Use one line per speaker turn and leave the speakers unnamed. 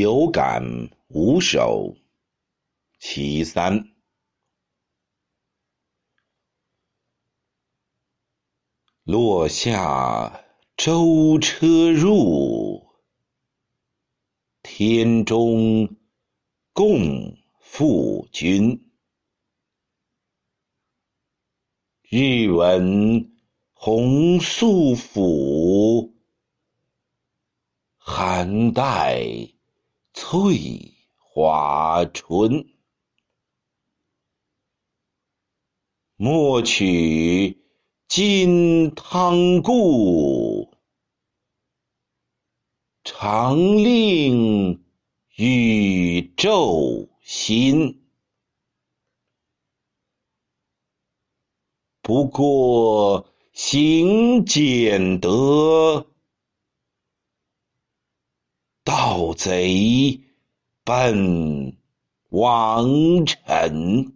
有感无首，其三。落下舟车入，天中共赴君。日闻红素府，寒带翠华春。莫取金汤故，常令宇宙新。不过行俭德，盗贼奔王臣。